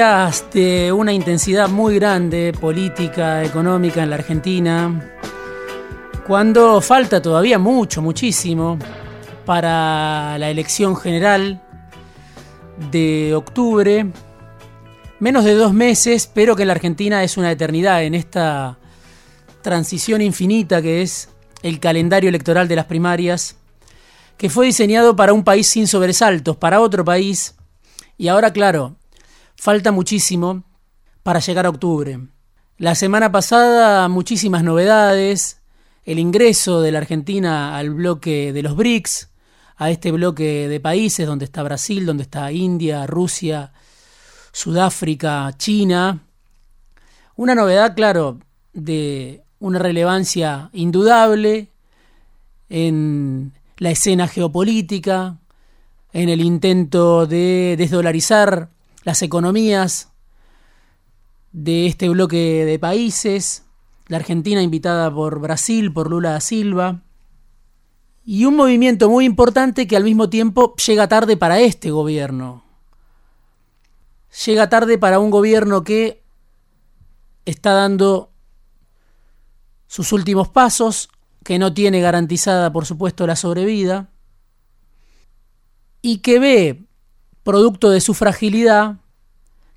De una intensidad muy grande política, económica en la Argentina, cuando falta todavía mucho, muchísimo para la elección general de octubre, menos de dos meses, pero que en la Argentina es una eternidad en esta transición infinita que es el calendario electoral de las primarias, que fue diseñado para un país sin sobresaltos, para otro país, y ahora claro, Falta muchísimo para llegar a octubre. La semana pasada muchísimas novedades, el ingreso de la Argentina al bloque de los BRICS, a este bloque de países donde está Brasil, donde está India, Rusia, Sudáfrica, China. Una novedad, claro, de una relevancia indudable en la escena geopolítica, en el intento de desdolarizar las economías de este bloque de países, la Argentina invitada por Brasil, por Lula da Silva, y un movimiento muy importante que al mismo tiempo llega tarde para este gobierno. Llega tarde para un gobierno que está dando sus últimos pasos, que no tiene garantizada, por supuesto, la sobrevida, y que ve producto de su fragilidad,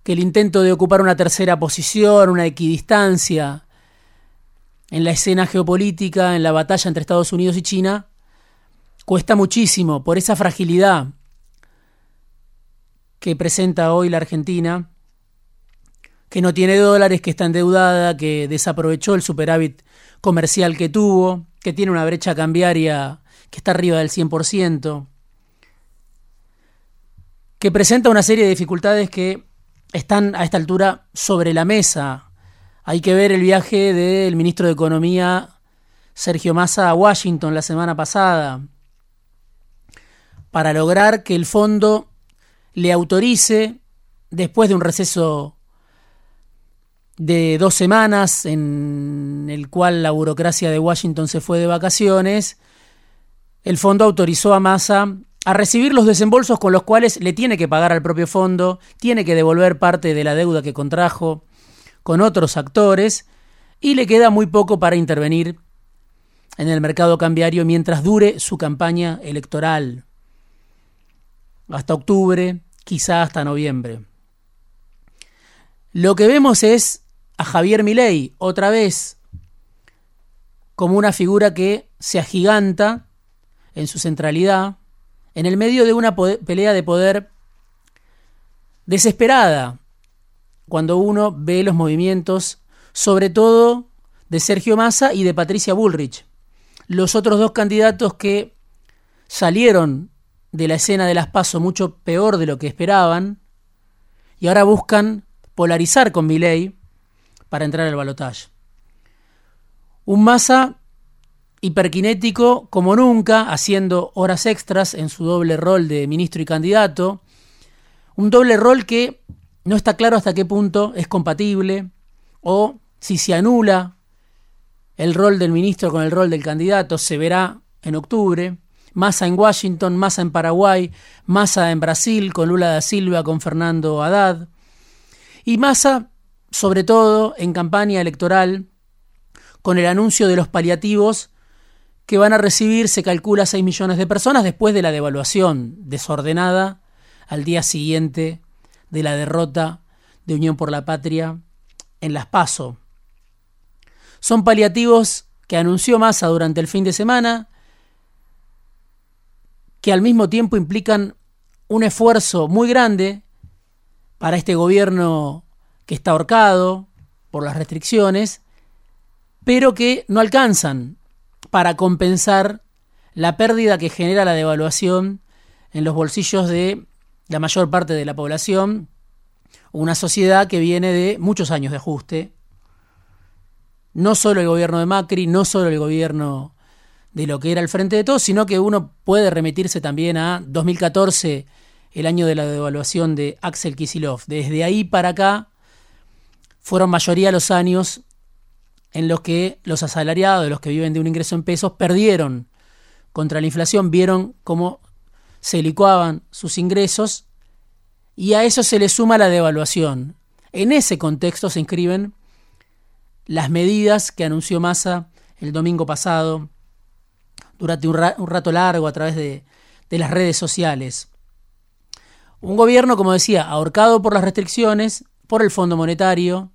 que el intento de ocupar una tercera posición, una equidistancia en la escena geopolítica, en la batalla entre Estados Unidos y China, cuesta muchísimo por esa fragilidad que presenta hoy la Argentina, que no tiene dólares, que está endeudada, que desaprovechó el superávit comercial que tuvo, que tiene una brecha cambiaria que está arriba del 100% que presenta una serie de dificultades que están a esta altura sobre la mesa. Hay que ver el viaje del ministro de Economía Sergio Massa a Washington la semana pasada para lograr que el fondo le autorice, después de un receso de dos semanas en el cual la burocracia de Washington se fue de vacaciones, el fondo autorizó a Massa a recibir los desembolsos con los cuales le tiene que pagar al propio fondo, tiene que devolver parte de la deuda que contrajo con otros actores y le queda muy poco para intervenir en el mercado cambiario mientras dure su campaña electoral. Hasta octubre, quizá hasta noviembre. Lo que vemos es a Javier Milei otra vez como una figura que se agiganta en su centralidad, en el medio de una pelea de poder desesperada, cuando uno ve los movimientos, sobre todo de Sergio Massa y de Patricia Bullrich, los otros dos candidatos que salieron de la escena de las pasos mucho peor de lo que esperaban y ahora buscan polarizar con Milley para entrar al balotaje. Un Massa hiperkinético como nunca, haciendo horas extras en su doble rol de ministro y candidato. Un doble rol que no está claro hasta qué punto es compatible o si se anula el rol del ministro con el rol del candidato, se verá en octubre. Massa en Washington, Massa en Paraguay, Massa en Brasil con Lula da Silva, con Fernando Haddad. Y Massa, sobre todo, en campaña electoral, con el anuncio de los paliativos que van a recibir, se calcula, 6 millones de personas después de la devaluación desordenada al día siguiente de la derrota de Unión por la Patria en Las Paso. Son paliativos que anunció Massa durante el fin de semana, que al mismo tiempo implican un esfuerzo muy grande para este gobierno que está ahorcado por las restricciones, pero que no alcanzan para compensar la pérdida que genera la devaluación en los bolsillos de la mayor parte de la población, una sociedad que viene de muchos años de ajuste, no solo el gobierno de Macri, no solo el gobierno de lo que era el Frente de Todos, sino que uno puede remitirse también a 2014, el año de la devaluación de Axel Kisilov. Desde ahí para acá fueron mayoría los años en los que los asalariados, los que viven de un ingreso en pesos, perdieron contra la inflación, vieron cómo se licuaban sus ingresos y a eso se le suma la devaluación. En ese contexto se inscriben las medidas que anunció Massa el domingo pasado durante un, rato largo a través de, de las redes sociales. Un gobierno, como decía, ahorcado por las restricciones, por el Fondo Monetario,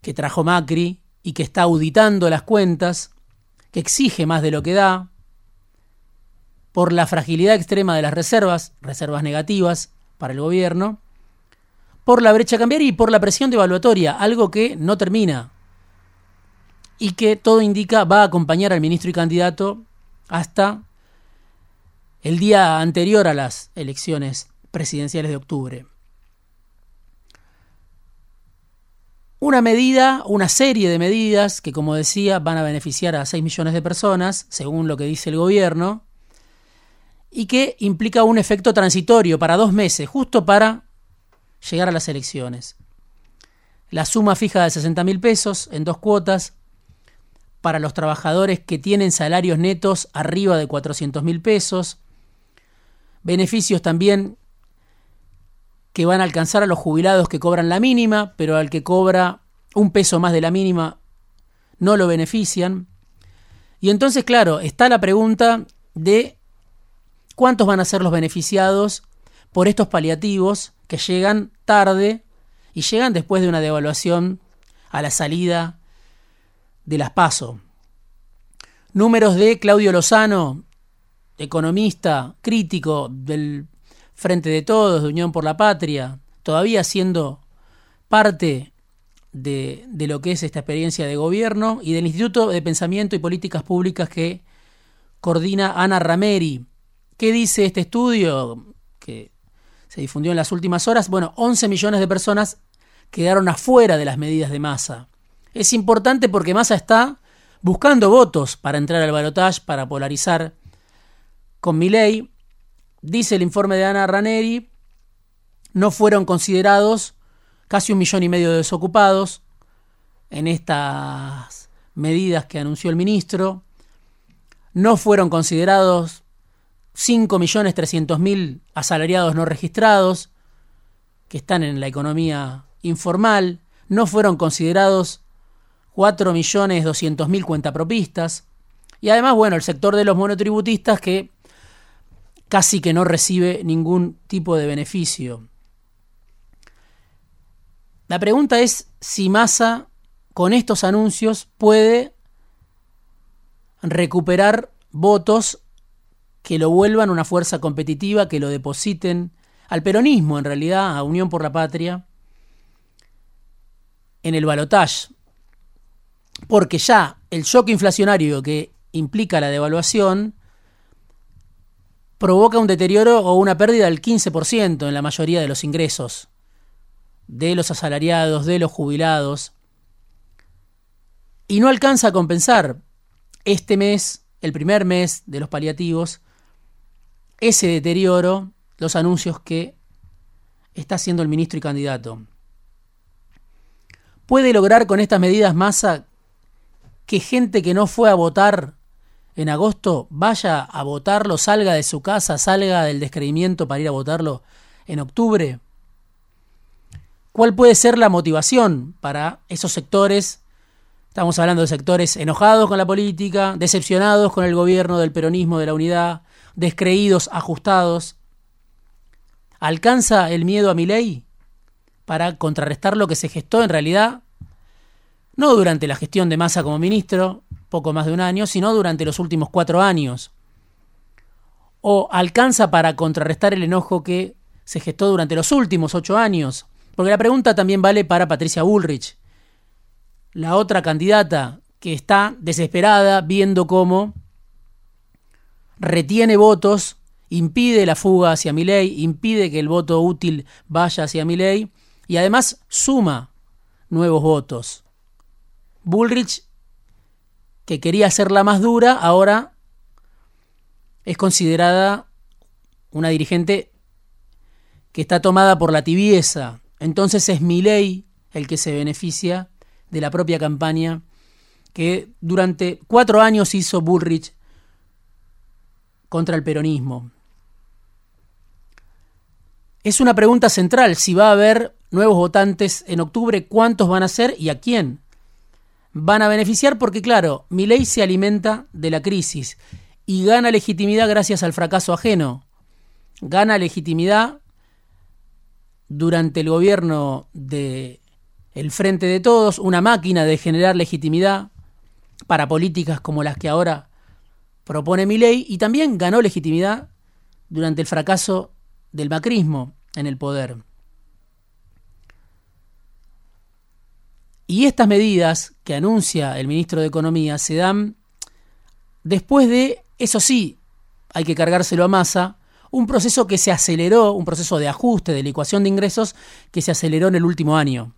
que trajo Macri y que está auditando las cuentas, que exige más de lo que da, por la fragilidad extrema de las reservas, reservas negativas para el gobierno, por la brecha cambiaria y por la presión devaluatoria, algo que no termina y que todo indica va a acompañar al ministro y candidato hasta el día anterior a las elecciones presidenciales de octubre. Una medida, una serie de medidas que, como decía, van a beneficiar a 6 millones de personas, según lo que dice el gobierno, y que implica un efecto transitorio para dos meses, justo para llegar a las elecciones. La suma fija de 60 mil pesos en dos cuotas para los trabajadores que tienen salarios netos arriba de 400 mil pesos. Beneficios también que van a alcanzar a los jubilados que cobran la mínima, pero al que cobra un peso más de la mínima no lo benefician. Y entonces, claro, está la pregunta de cuántos van a ser los beneficiados por estos paliativos que llegan tarde y llegan después de una devaluación a la salida de las PASO. Números de Claudio Lozano, economista, crítico del Frente de Todos, de Unión por la Patria, todavía siendo parte de, lo que es esta experiencia de gobierno y del Instituto de Pensamiento y Políticas Públicas que coordina Ana Rameri. ¿Qué dice este estudio que se difundió en las últimas horas? Bueno, 11 millones de personas quedaron afuera de las medidas de masa es importante porque Massa está buscando votos para entrar al balotaje, para polarizar con Milei. Dice el informe de Ana Raneri, no fueron considerados casi un millón y medio de desocupados en estas medidas que anunció el ministro. No fueron considerados 5.300.000 asalariados no registrados que están en la economía informal. No fueron considerados 4.200.000 cuentapropistas. Y además, bueno, el sector de los monotributistas que casi que no recibe ningún tipo de beneficio. La pregunta es si Massa con estos anuncios puede recuperar votos que lo vuelvan una fuerza competitiva, que lo depositen al peronismo, en realidad, a Unión por la Patria, en el balotaje porque ya el shock inflacionario que implica la devaluación provoca un deterioro o una pérdida del 15% en la mayoría de los ingresos de los asalariados, de los jubilados, y no alcanza a compensar este mes, el primer mes de los paliativos, ese deterioro, los anuncios que está haciendo el ministro y candidato. ¿Puede lograr con estas medidas masa que gente que no fue a votar en agosto vaya a votarlo, salga de su casa, salga del descreimiento para ir a votarlo en octubre? ¿Cuál puede ser la motivación para esos sectores? Estamos hablando de sectores enojados con la política, decepcionados con el gobierno del peronismo, de la unidad, descreídos, ajustados. ¿Alcanza el miedo a mi ley para contrarrestar lo que se gestó en realidad no durante la gestión de Massa como ministro, poco más de un año, sino durante los últimos cuatro años. O alcanza para contrarrestar el enojo que se gestó durante los últimos ocho años. Porque la pregunta también vale para Patricia Bullrich, la otra candidata que está desesperada viendo cómo retiene votos, impide la fuga hacia Milei, impide que el voto útil vaya hacia Milei y además suma nuevos votos. Bullrich, que quería ser la más dura, ahora es considerada una dirigente que está tomada por la tibieza. Entonces es Milei el que se beneficia de la propia campaña que durante cuatro años hizo Bullrich contra el peronismo. Es una pregunta central si va a haber nuevos votantes en octubre, cuántos van a ser y a quién van a beneficiar, porque claro, mi ley se alimenta de la crisis y gana legitimidad gracias al fracaso ajeno. Gana legitimidad durante el gobierno de el Frente de Todos, una máquina de generar legitimidad para políticas como las que ahora propone mi ley, y también ganó legitimidad durante el fracaso del macrismo en el poder. Y estas medidas que anuncia el ministro de Economía se dan después de, eso sí, hay que cargárselo a masa, un proceso que se aceleró, un proceso de ajuste, de licuación de ingresos que se aceleró en el último año.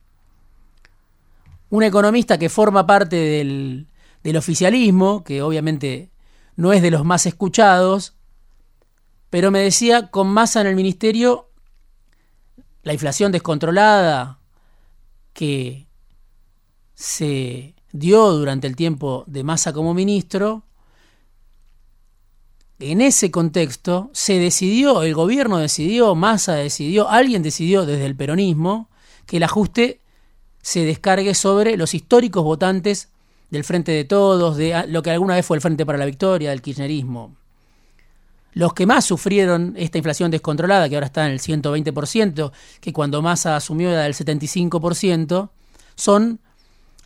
Un economista que forma parte del, del oficialismo, que obviamente no es de los más escuchados, pero me decía, con masa en el ministerio, la inflación descontrolada que se dio durante el tiempo de masa como ministro, en ese contexto se decidió, el gobierno decidió, Massa decidió, alguien decidió desde el peronismo que el ajuste se descargue sobre los históricos votantes del Frente de Todos, de lo que alguna vez fue el Frente para la Victoria, del kirchnerismo. Los que más sufrieron esta inflación descontrolada, que ahora está en el 120%, que cuando Massa asumió era del 75%, son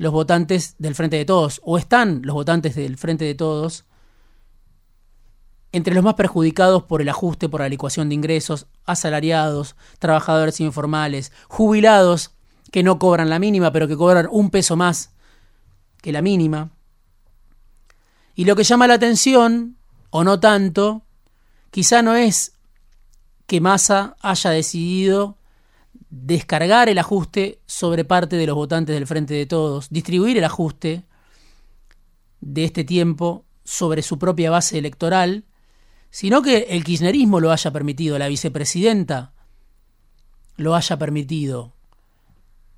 los votantes del Frente de Todos, o están los votantes del Frente de Todos, entre los más perjudicados por el ajuste por la licuación de ingresos, asalariados, trabajadores informales, jubilados que no cobran la mínima, pero que cobran un peso más que la mínima. Y lo que llama la atención, o no tanto, quizá no es que Massa haya decidido descargar el ajuste sobre parte de los votantes del Frente de Todos, distribuir el ajuste de este tiempo sobre su propia base electoral, sino que el kirchnerismo lo haya permitido, la vicepresidenta lo haya permitido.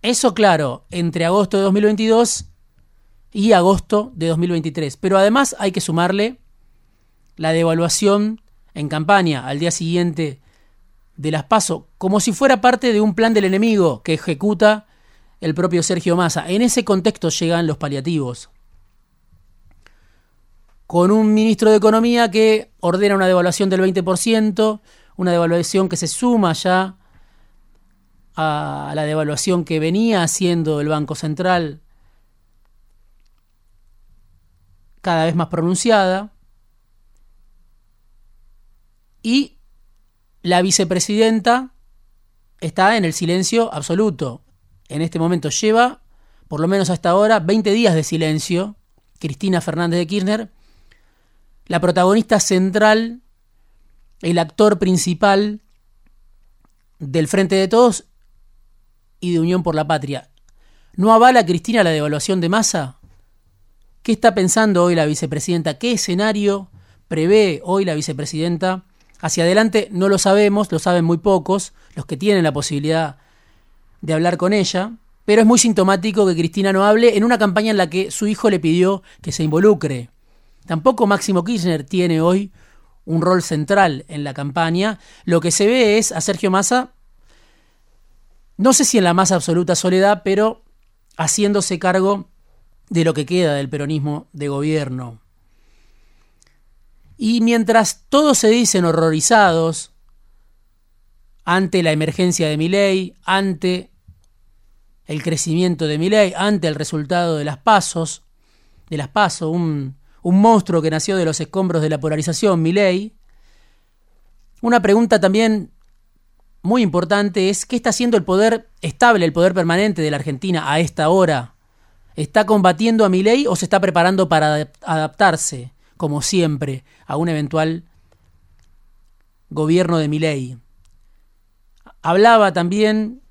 Eso claro, entre agosto de 2022 y agosto de 2023. Pero además hay que sumarle la devaluación en campaña al día siguiente de las PASO, como si fuera parte de un plan del enemigo que ejecuta el propio Sergio Massa. En ese contexto llegan los paliativos. Con un ministro de Economía que ordena una devaluación del 20%, una devaluación que se suma ya a la devaluación que venía haciendo el Banco Central cada vez más pronunciada, y la vicepresidenta está en el silencio absoluto. En este momento lleva, por lo menos hasta ahora, 20 días de silencio, Cristina Fernández de Kirchner, la protagonista central, el actor principal del Frente de Todos y de Unión por la Patria. ¿No avala Cristina la devaluación de masa? ¿Qué está pensando hoy la vicepresidenta? ¿Qué escenario prevé hoy la vicepresidenta? Hacia adelante no lo sabemos, lo saben muy pocos, los que tienen la posibilidad de hablar con ella, pero es muy sintomático que Cristina no hable en una campaña en la que su hijo le pidió que se involucre. Tampoco Máximo Kirchner tiene hoy un rol central en la campaña. Lo que se ve es a Sergio Massa, no sé si en la más absoluta soledad, pero haciéndose cargo de lo que queda del peronismo de gobierno. Y mientras todos se dicen horrorizados ante la emergencia de Milei, ante el crecimiento de Milei, ante el resultado de las pasos, de las pasos, un, un monstruo que nació de los escombros de la polarización, Milei, una pregunta también muy importante es qué está haciendo el poder estable, el poder permanente de la Argentina a esta hora ¿Está combatiendo a ley o se está preparando para adaptarse, como siempre, a un eventual gobierno de Milei. Hablaba también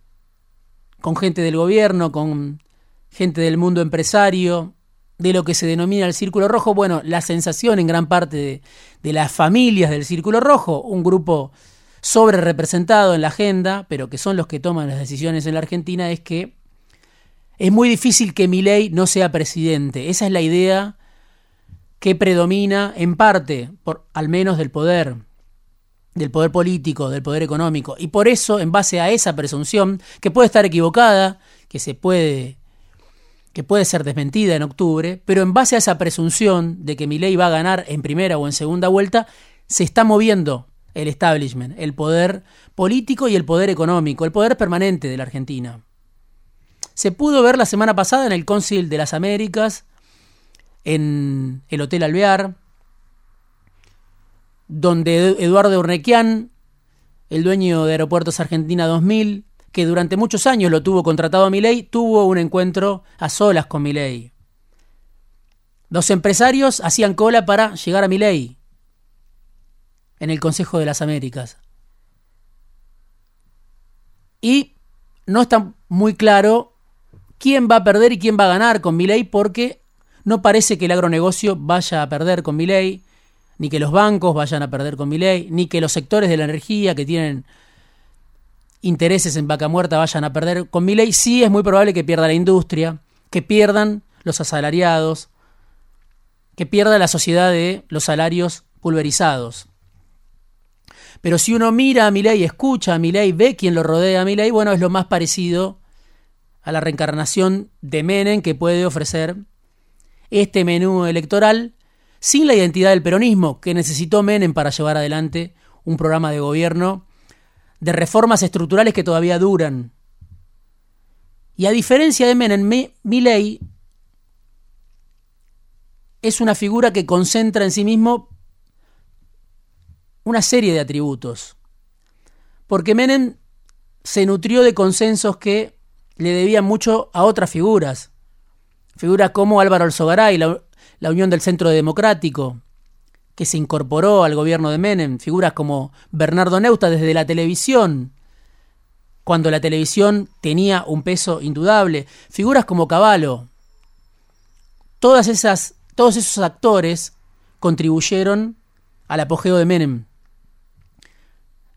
con gente del gobierno, con gente del mundo empresario, de lo que se denomina el Círculo Rojo. Bueno, la sensación en gran parte de, de las familias del Círculo Rojo, un grupo sobre representado en la agenda, pero que son los que toman las decisiones en la Argentina, es que es muy difícil que Milei no sea presidente. Esa es la idea que predomina en parte, por, al menos del poder, del poder político, del poder económico. Y por eso, en base a esa presunción, que puede estar equivocada, que se puede que puede ser desmentida en octubre, pero en base a esa presunción de que Milei va a ganar en primera o en segunda vuelta, se está moviendo el establishment, el poder político y el poder económico, el poder permanente de la Argentina. Se pudo ver la semana pasada en el Cónsul de las Américas, en el Hotel Alvear, donde Eduardo Urnequian, el dueño de Aeropuertos Argentina 2000, que durante muchos años lo tuvo contratado a Milei, tuvo un encuentro a solas con Milei. Los empresarios hacían cola para llegar a Milei en el Consejo de las Américas. Y no está muy claro quién va a perder y quién va a ganar con Milei porque no parece que el agronegocio vaya a perder con Milei, ni que los bancos vayan a perder con Milei, ni que los sectores de la energía que tienen intereses en vaca muerta vayan a perder con Milei. Sí es muy probable que pierda la industria, que pierdan los asalariados, que pierda la sociedad de los salarios pulverizados. Pero si uno mira a Milei, escucha a Milei, ve quién lo rodea a Milei, bueno, es lo más parecido a la reencarnación de Menem que puede ofrecer este menú electoral sin la identidad del peronismo que necesitó Menem para llevar adelante un programa de gobierno de reformas estructurales que todavía duran. Y a diferencia de Menem, Milei es una figura que concentra en sí mismo una serie de atributos. Porque Menem se nutrió de consensos que le debían mucho a otras figuras. Figuras como Álvaro Alzogaray, la, la Unión del Centro Democrático, que se incorporó al gobierno de Menem. Figuras como Bernardo Neusta desde la televisión, cuando la televisión tenía un peso indudable. Figuras como Caballo. Todas esas, todos esos actores contribuyeron al apogeo de Menem.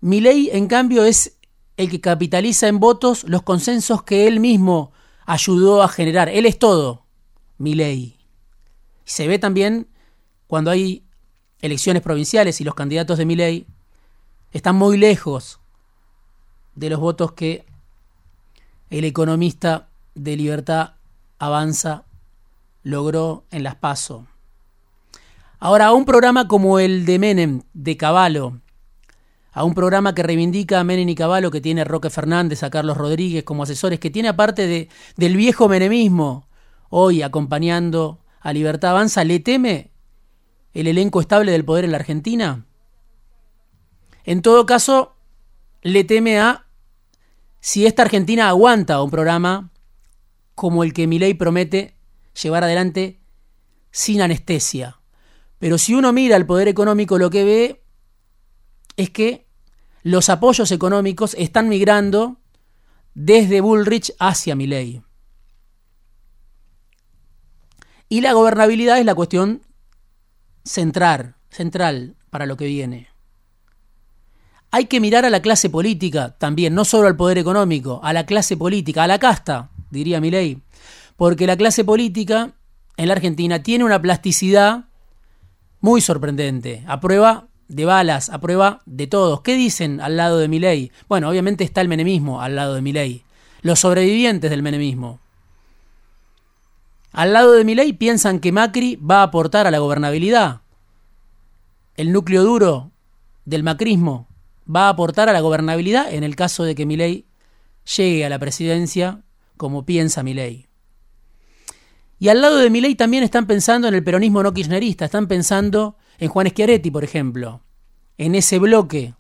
Milei, en cambio, es el que capitaliza en votos los consensos que él mismo ayudó a generar. Él es todo, Milei. Se ve también cuando hay elecciones provinciales y los candidatos de Milei están muy lejos de los votos que el economista de Libertad Avanza logró en las PASO. Ahora, un programa como el de Menem, de Caballo, a un programa que reivindica a Menem y Caballo, que tiene a Roque Fernández, a Carlos Rodríguez como asesores, que tiene aparte de, del viejo menemismo, hoy acompañando a Libertad Avanza, ¿le teme el elenco estable del poder en la Argentina? En todo caso, le teme a si esta Argentina aguanta un programa como el que Milei promete llevar adelante sin anestesia. Pero si uno mira el poder económico, lo que ve es que los apoyos económicos están migrando desde Bullrich hacia Milley. Y la gobernabilidad es la cuestión central, central para lo que viene. Hay que mirar a la clase política también, no solo al poder económico, a la clase política, a la casta, diría Milei, porque la clase política en la Argentina tiene una plasticidad muy sorprendente, a prueba de balas, a prueba de todos. ¿Qué dicen al lado de Milei? Bueno, obviamente está el menemismo al lado de Milei, los sobrevivientes del menemismo. Al lado de Milei piensan que Macri va a aportar a la gobernabilidad. El núcleo duro del macrismo va a aportar a la gobernabilidad en el caso de que Milei llegue a la presidencia como piensa Milei. Y al lado de Milei también están pensando en el peronismo no kirchnerista, están pensando en Juan Schiaretti, por ejemplo, en ese bloque.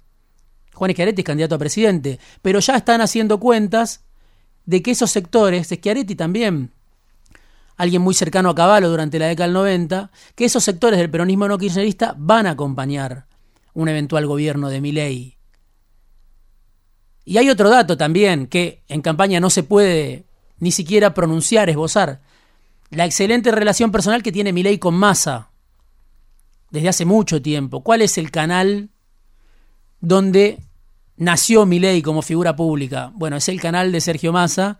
Juan Schiaretti es candidato a presidente, pero ya están haciendo cuentas de que esos sectores, Schiaretti también, alguien muy cercano a Caballo durante la década del 90, que esos sectores del peronismo no kirchnerista van a acompañar un eventual gobierno de Milei. Y hay otro dato también que en campaña no se puede ni siquiera pronunciar, esbozar. La excelente relación personal que tiene Milei con Massa desde hace mucho tiempo. ¿Cuál es el canal donde nació Milei como figura pública? Bueno, es el canal de Sergio Massa,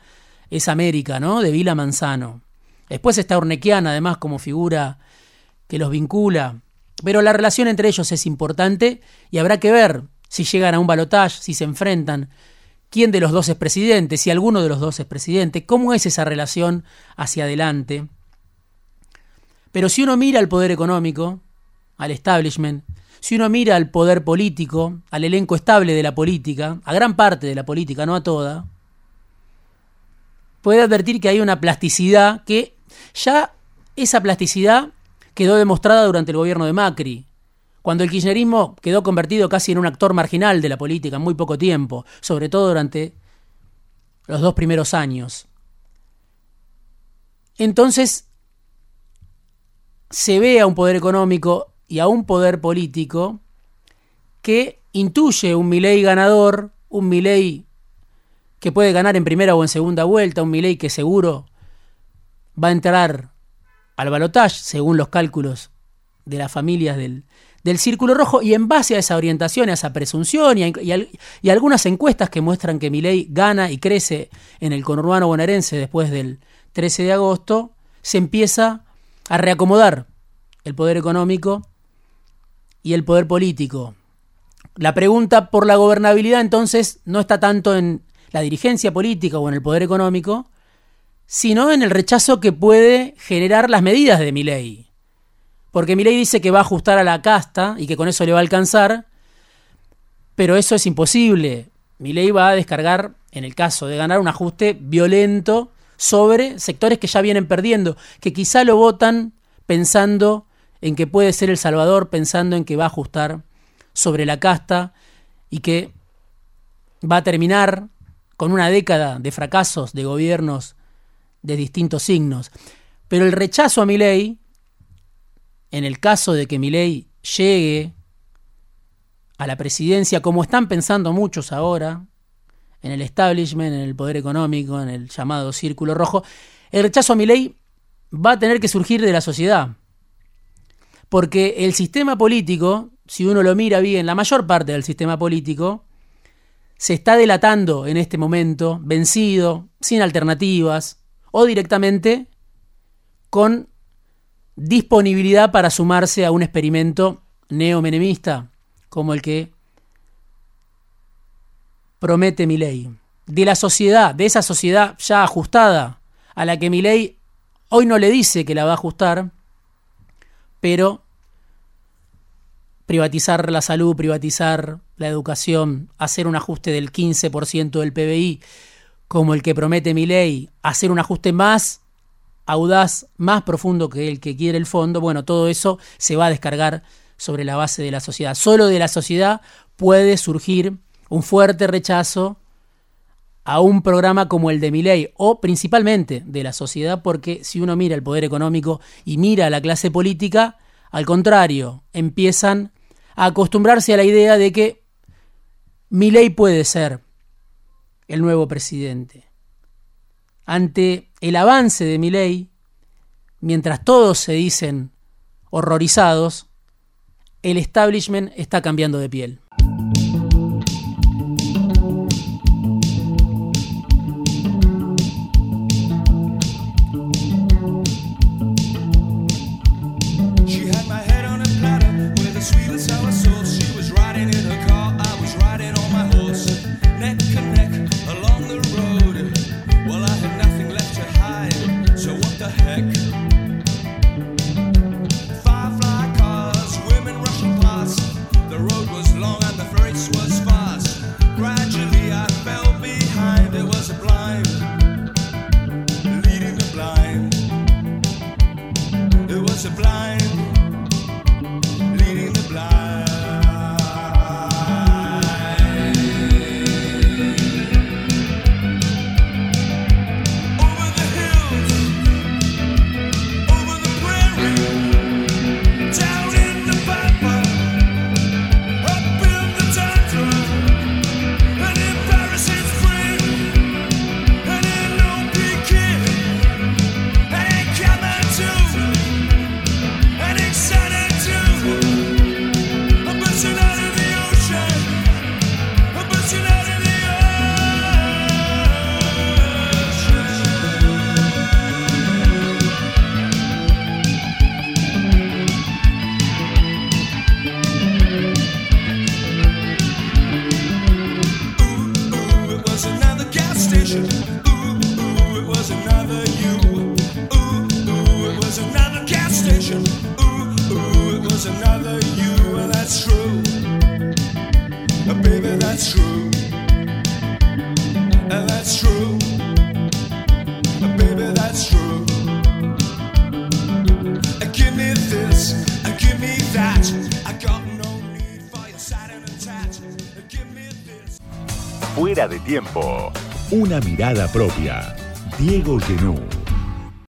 es América, ¿no? De Vila Manzano. Después está Ornequiana, además, como figura que los vincula. Pero la relación entre ellos es importante y habrá que ver si llegan a un balotaje, si se enfrentan, quién de los dos es presidente, si alguno de los dos es presidente, cómo es esa relación hacia adelante. Pero si uno mira al poder económico, al establishment, si uno mira al poder político, al elenco estable de la política, a gran parte de la política, no a toda, puede advertir que hay una plasticidad que ya esa plasticidad quedó demostrada durante el gobierno de Macri, cuando el kirchnerismo quedó convertido casi en un actor marginal de la política en muy poco tiempo, sobre todo durante los dos primeros años. Entonces, se ve a un poder económico y a un poder político que intuye un Milei ganador, un Milei que puede ganar en primera o en segunda vuelta, un Milei que seguro va a entrar al balotaje, según los cálculos de las familias del, Círculo Rojo, y en base a esa orientación, a esa presunción y, y, algunas encuestas que muestran que Milei gana y crece en el conurbano bonaerense después del 13 de agosto, se empieza a reacomodar el poder económico y el poder político. La pregunta por la gobernabilidad entonces no está tanto en la dirigencia política o en el poder económico, sino en el rechazo que puede generar las medidas de Milei. Porque Milei dice que va a ajustar a la casta y que con eso le va a alcanzar, pero eso es imposible. Milei va a descargar, en el caso de ganar, un ajuste violento sobre sectores que ya vienen perdiendo, que quizá lo votan pensando en que puede ser El Salvador, pensando en que va a ajustar sobre la casta y que va a terminar con una década de fracasos de gobiernos de distintos signos. Pero el rechazo a ley, en el caso de que ley llegue a la presidencia, como están pensando muchos ahora, en el establishment, en el poder económico, en el llamado círculo rojo, el rechazo a ley va a tener que surgir de la sociedad. Porque el sistema político, si uno lo mira bien, la mayor parte del sistema político, se está delatando en este momento, vencido, sin alternativas, o directamente con disponibilidad para sumarse a un experimento neomenemista como el que promete mi ley. De la sociedad, de esa sociedad ya ajustada, a la que mi ley hoy no le dice que la va a ajustar, pero privatizar la salud, privatizar la educación, hacer un ajuste del 15% del PBI, como el que promete mi ley, hacer un ajuste más audaz, más profundo que el que quiere el fondo, bueno, todo eso se va a descargar sobre la base de la sociedad. Solo de la sociedad puede surgir un fuerte rechazo a un programa como el de ley o principalmente de la sociedad, porque si uno mira el poder económico y mira a la clase política, al contrario, empiezan a acostumbrarse a la idea de que ley puede ser el nuevo presidente. Ante el avance de Milei, mientras todos se dicen horrorizados, el establishment está cambiando de piel. This was Una mirada propia. Diego Genú.